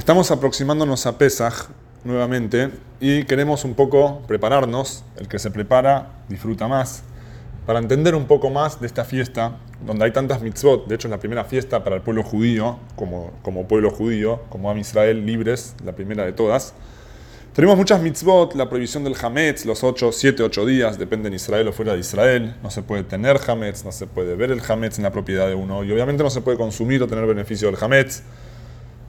Estamos aproximándonos a Pesaj nuevamente y queremos un poco prepararnos. El que se prepara disfruta más. Para entender un poco más de esta fiesta, donde hay tantas mitzvot, de hecho es la primera fiesta para el pueblo judío, como, como pueblo judío, como Am Israel libres, la primera de todas. Tenemos muchas mitzvot, la prohibición del hametz, los 8, 7, 8 días, depende en Israel o fuera de Israel. No se puede tener hametz, no se puede ver el hametz en la propiedad de uno y obviamente no se puede consumir o tener beneficio del hametz.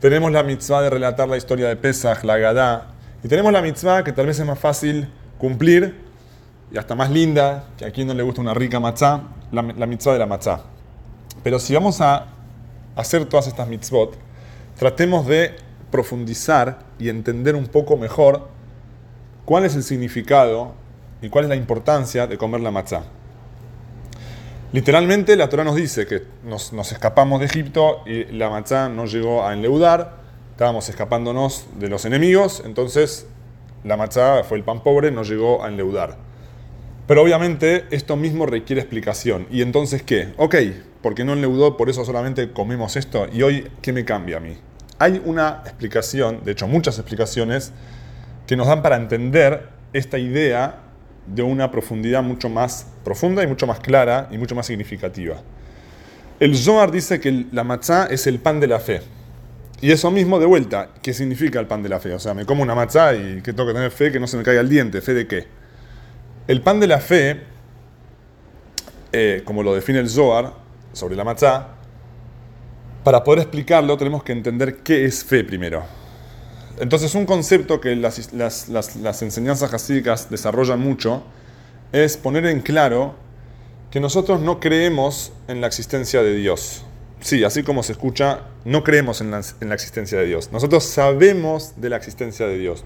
Tenemos la mitzvah de relatar la historia de Pesach, la Gadá. Y tenemos la mitzvah que tal vez es más fácil cumplir y hasta más linda, que a quien no le gusta una rica matzá, la, la mitzvah de la matzá. Pero si vamos a hacer todas estas mitzvot, tratemos de profundizar y entender un poco mejor cuál es el significado y cuál es la importancia de comer la matzá. Literalmente la Torah nos dice que nos, escapamos de Egipto y la matzá no llegó a enleudar, estábamos escapándonos de los enemigos, entonces la matzá fue el pan pobre, no llegó a enleudar. Pero obviamente esto mismo requiere explicación. ¿Y entonces qué? Ok, porque no enleudó, por eso solamente comemos esto. ¿Y hoy qué me cambia a mí? Hay una explicación, de hecho muchas explicaciones, que nos dan para entender esta idea de una profundidad mucho más profunda y mucho más clara y mucho más significativa. El Zohar dice que la matzá es el pan de la fe. Y eso mismo de vuelta, ¿qué significa el pan de la fe? O sea, me como una matzá y que tengo que tener fe que no se me caiga el diente. ¿Fe de qué? El pan de la fe, eh, como lo define el Zohar sobre la matzá, para poder explicarlo tenemos que entender qué es fe primero. Entonces, un concepto que las, enseñanzas hasídicas desarrollan mucho es poner en claro que nosotros no creemos en la existencia de Dios. Sí, así como se escucha, no creemos en la, en la, existencia de Dios. Nosotros sabemos de la existencia de Dios.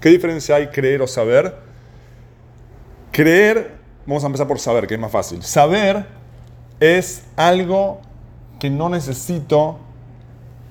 ¿Qué diferencia hay creer o saber? Creer, vamos a empezar por saber, que es más fácil. Saber es algo que no necesito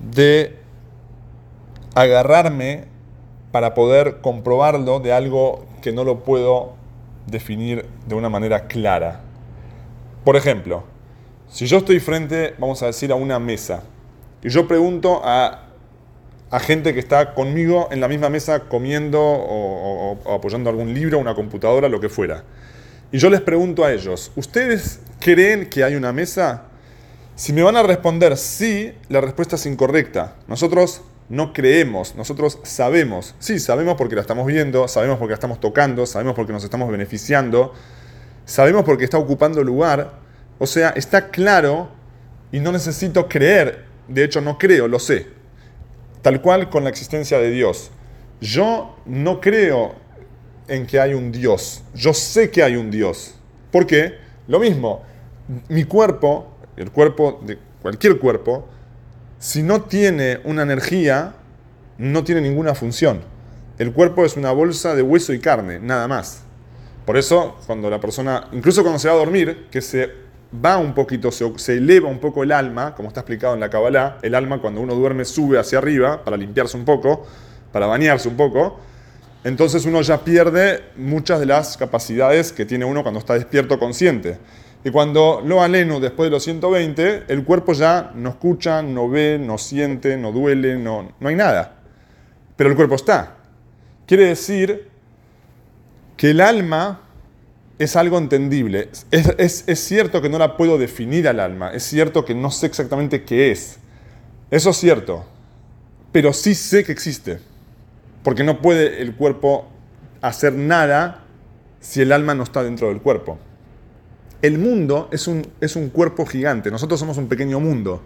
de agarrarme para poder comprobarlo de algo que no lo puedo definir de una manera clara. Por ejemplo, si yo estoy frente, vamos a decir, a una mesa, y yo pregunto a, a gente que está conmigo en la misma mesa comiendo o, apoyando algún libro, una computadora, lo que fuera, y yo les pregunto a ellos, ¿ustedes creen que hay una mesa? Si me van a responder sí, la respuesta es incorrecta. Nosotros no creemos, nosotros sabemos. Sí, sabemos porque la estamos viendo, sabemos porque la estamos tocando, sabemos porque nos estamos beneficiando, sabemos porque está ocupando lugar. O sea, está claro y no necesito creer. De hecho, no creo, lo sé. Tal cual con la existencia de Dios. Yo no creo en que hay un Dios. Yo sé que hay un Dios. ¿Por qué? Lo mismo. Mi cuerpo, el cuerpo de cualquier cuerpo, si no tiene una energía, no tiene ninguna función. El cuerpo es una bolsa de hueso y carne, nada más. Por eso, cuando la persona, incluso cuando se va a dormir, que se va un poquito, se, eleva un poco el alma, como está explicado en la Kabbalah, el alma cuando uno duerme sube hacia arriba para limpiarse un poco, para bañarse un poco, entonces uno ya pierde muchas de las capacidades que tiene uno cuando está despierto consciente. Y cuando lo aleno después de los 120, el cuerpo ya no escucha, no ve, no siente, no duele, no, no hay nada. Pero el cuerpo está. Quiere decir que el alma es algo entendible. Es, es, es, cierto que no la puedo definir al alma, es cierto que no sé exactamente qué es. Eso es cierto. Pero sí sé que existe. Porque no puede el cuerpo hacer nada si el alma no está dentro del cuerpo. El mundo es un, es un cuerpo gigante, nosotros somos un pequeño mundo.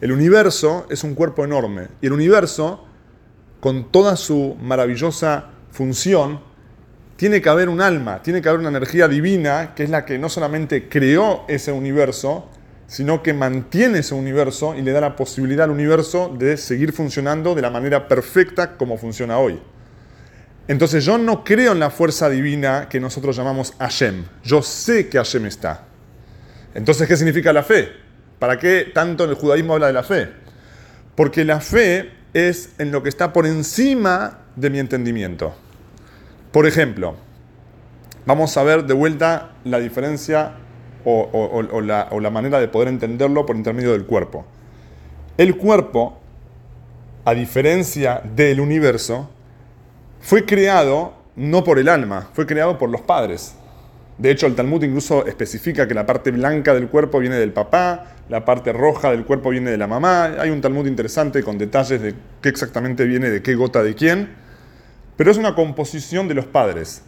El universo es un cuerpo enorme. Y el universo, con toda su maravillosa función, tiene que haber un alma, tiene que haber una energía divina, que es la que no solamente creó ese universo, sino que mantiene ese universo y le da la posibilidad al universo de seguir funcionando de la manera perfecta como funciona hoy. Entonces yo no creo en la fuerza divina que nosotros llamamos Hashem. Yo sé que Hashem está. Entonces, ¿qué significa la fe? ¿Para qué tanto en el judaísmo habla de la fe? Porque la fe es en lo que está por encima de mi entendimiento. Por ejemplo, vamos a ver de vuelta la diferencia o, o, la manera de poder entenderlo por intermedio del cuerpo. El cuerpo a diferencia del universo, fue creado no por el alma, fue creado por los padres. De hecho, el Talmud incluso especifica que la parte blanca del cuerpo viene del papá, la parte roja del cuerpo viene de la mamá. Hay un Talmud interesante con detalles de qué exactamente viene de qué gota de quién. Pero es una composición de los padres.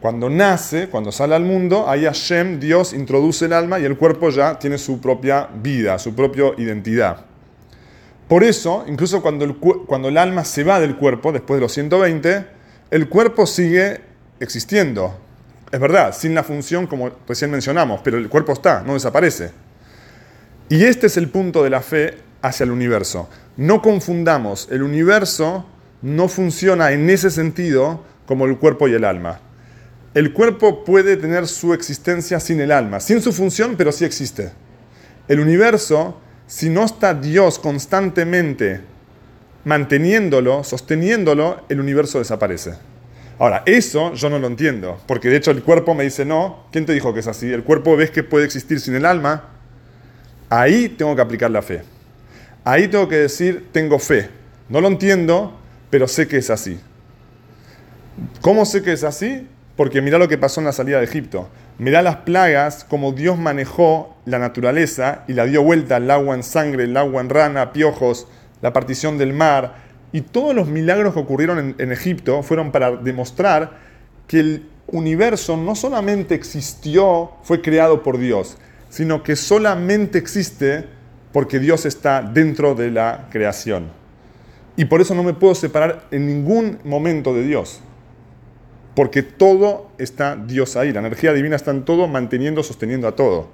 Cuando nace, cuando sale al mundo, ahí Hashem, Dios, introduce el alma y el cuerpo ya tiene su propia vida, su propia identidad. Por eso, incluso cuando el, cuando el alma se va del cuerpo, después de los 120, el cuerpo sigue existiendo, es verdad, sin la función como recién mencionamos, pero el cuerpo está, no desaparece. Y este es el punto de la fe hacia el universo. No confundamos, el universo no funciona en ese sentido como el cuerpo y el alma. El cuerpo puede tener su existencia sin el alma, sin su función, pero sí existe. El universo, si no está Dios constantemente manteniéndolo, sosteniéndolo, el universo desaparece. Ahora, eso yo no lo entiendo, porque de hecho el cuerpo me dice, no, ¿quién te dijo que es así? El cuerpo ves que puede existir sin el alma. Ahí tengo que aplicar la fe. Ahí tengo que decir, tengo fe. No lo entiendo, pero sé que es así. ¿Cómo sé que es así? Porque mira lo que pasó en la salida de Egipto. Mirá las plagas, como Dios manejó la naturaleza y la dio vuelta, el agua en sangre, el agua en rana, piojos, la partición del mar, y todos los milagros que ocurrieron en, Egipto fueron para demostrar que el universo no solamente existió, fue creado por Dios, sino que solamente existe porque Dios está dentro de la creación. Y por eso no me puedo separar en ningún momento de Dios. Porque todo está Dios ahí. La energía divina está en todo, manteniendo, sosteniendo a todo,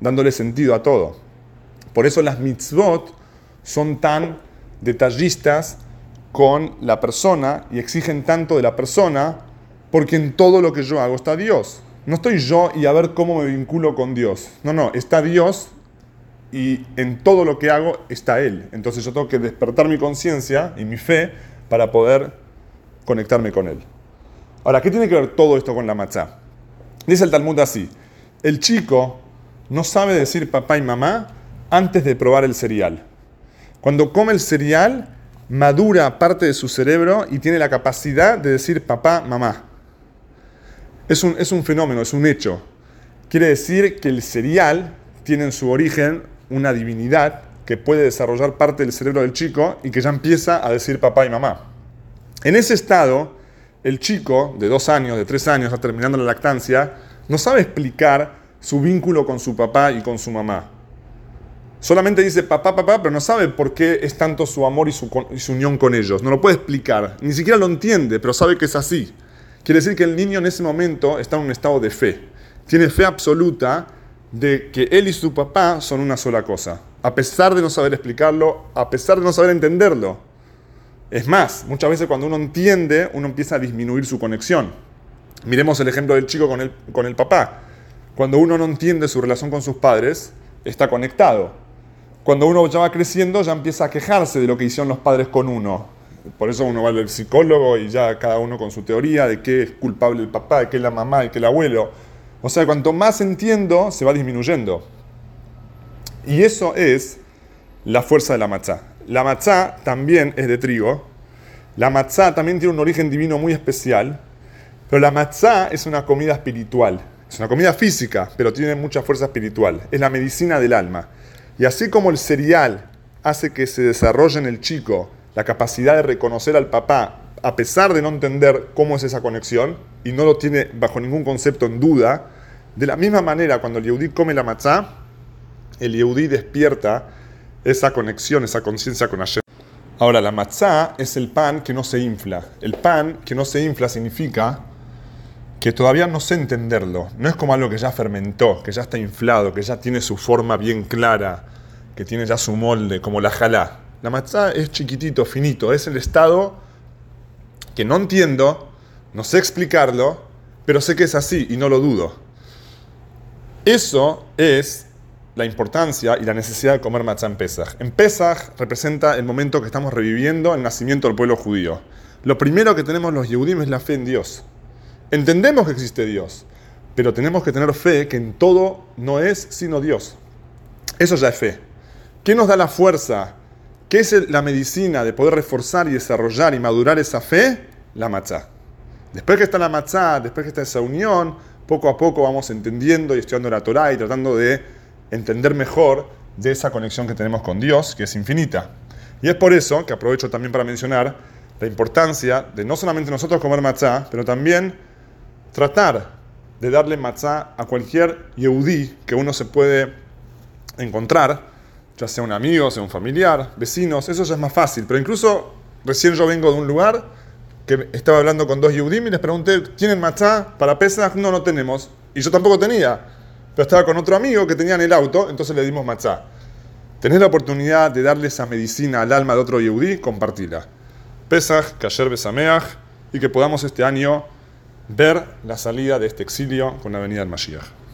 dándole sentido a todo. Por eso las mitzvot son tan detallistas con la persona y exigen tanto de la persona porque en todo lo que yo hago está Dios. No estoy yo y a ver cómo me vinculo con Dios. No, no, está Dios y en todo lo que hago está Él. Entonces yo tengo que despertar mi conciencia y mi fe para poder conectarme con Él. Ahora, ¿qué tiene que ver todo esto con la matzá? Dice el Talmud así, el chico no sabe decir papá y mamá antes de probar el cereal. Cuando come el cereal, madura parte de su cerebro y tiene la capacidad de decir papá, mamá. Es un, es un fenómeno, es un hecho. Quiere decir que el cereal tiene en su origen una divinidad que puede desarrollar parte del cerebro del chico y que ya empieza a decir papá y mamá. En ese estado, el chico de dos años, de tres años, terminando la lactancia, no sabe explicar su vínculo con su papá y con su mamá. Solamente dice papá, papá, pero no sabe por qué es tanto su amor y su, unión con ellos. No lo puede explicar. Ni siquiera lo entiende, pero sabe que es así. Quiere decir que el niño en ese momento está en un estado de fe. Tiene fe absoluta de que él y su papá son una sola cosa. A pesar de no saber explicarlo, a pesar de no saber entenderlo. Es más, muchas veces cuando uno entiende, uno empieza a disminuir su conexión. Miremos el ejemplo del chico con el, papá. Cuando uno no entiende su relación con sus padres, está conectado cuando uno ya va creciendo, ya empieza a quejarse de lo que hicieron los padres con uno. Por eso uno va al psicólogo y ya cada uno con su teoría de qué es culpable el papá, de qué es la mamá, de qué el abuelo. O sea, cuanto más entiendo, se va disminuyendo. Y eso es la fuerza de la matzá. La matzá también es de trigo. La matzá también tiene un origen divino muy especial. Pero la matzá es una comida espiritual. Es una comida física, pero tiene mucha fuerza espiritual. Es la medicina del alma. Y así como el cereal hace que se desarrolle en el chico la capacidad de reconocer al papá, a pesar de no entender cómo es esa conexión, y no lo tiene bajo ningún concepto en duda, de la misma manera cuando el Yehudí come la matzá, el Yehudí despierta esa conexión, esa conciencia con Hashem. Ahora, la matzá es el pan que no se infla. El pan que no se infla significa que todavía no sé entenderlo. No es como algo que ya fermentó, que ya está inflado, que ya tiene su forma bien clara, que tiene ya su molde, como la jalá. La matzá es chiquitito, finito, es el estado que no entiendo, no sé explicarlo, pero sé que es así y no lo dudo. Eso es la importancia y la necesidad de comer matzá en Pesach. En Pesach representa el momento que estamos reviviendo el nacimiento del pueblo judío. Lo primero que tenemos los Yehudim es la fe en Dios. Entendemos que existe Dios, pero tenemos que tener fe que en todo no es sino Dios. Eso ya es fe. ¿Qué nos da la fuerza ¿Qué es la medicina de poder reforzar y desarrollar y madurar esa fe? La matzá. Después que está la matzá, después que está esa unión, poco a poco vamos entendiendo y estudiando la Torah y tratando de entender mejor de esa conexión que tenemos con Dios, que es infinita. Y es por eso que aprovecho también para mencionar la importancia de no solamente nosotros comer matzá, pero también tratar de darle matzá a cualquier yehudí que uno se puede encontrar, ya sea un amigo, sea un familiar, vecinos, eso ya es más fácil. Pero incluso recién yo vengo de un lugar que estaba hablando con dos Yehudim y les pregunté, ¿tienen matzá para Pesach? No, no tenemos. Y yo tampoco tenía. Pero estaba con otro amigo que tenía en el auto, entonces le dimos matzá. Tenés la oportunidad de darle esa medicina al alma de otro Yehudí, compartila. Pesach, Kasher Besameach, y que podamos este año ver la salida de este exilio con la venida del Mashiach.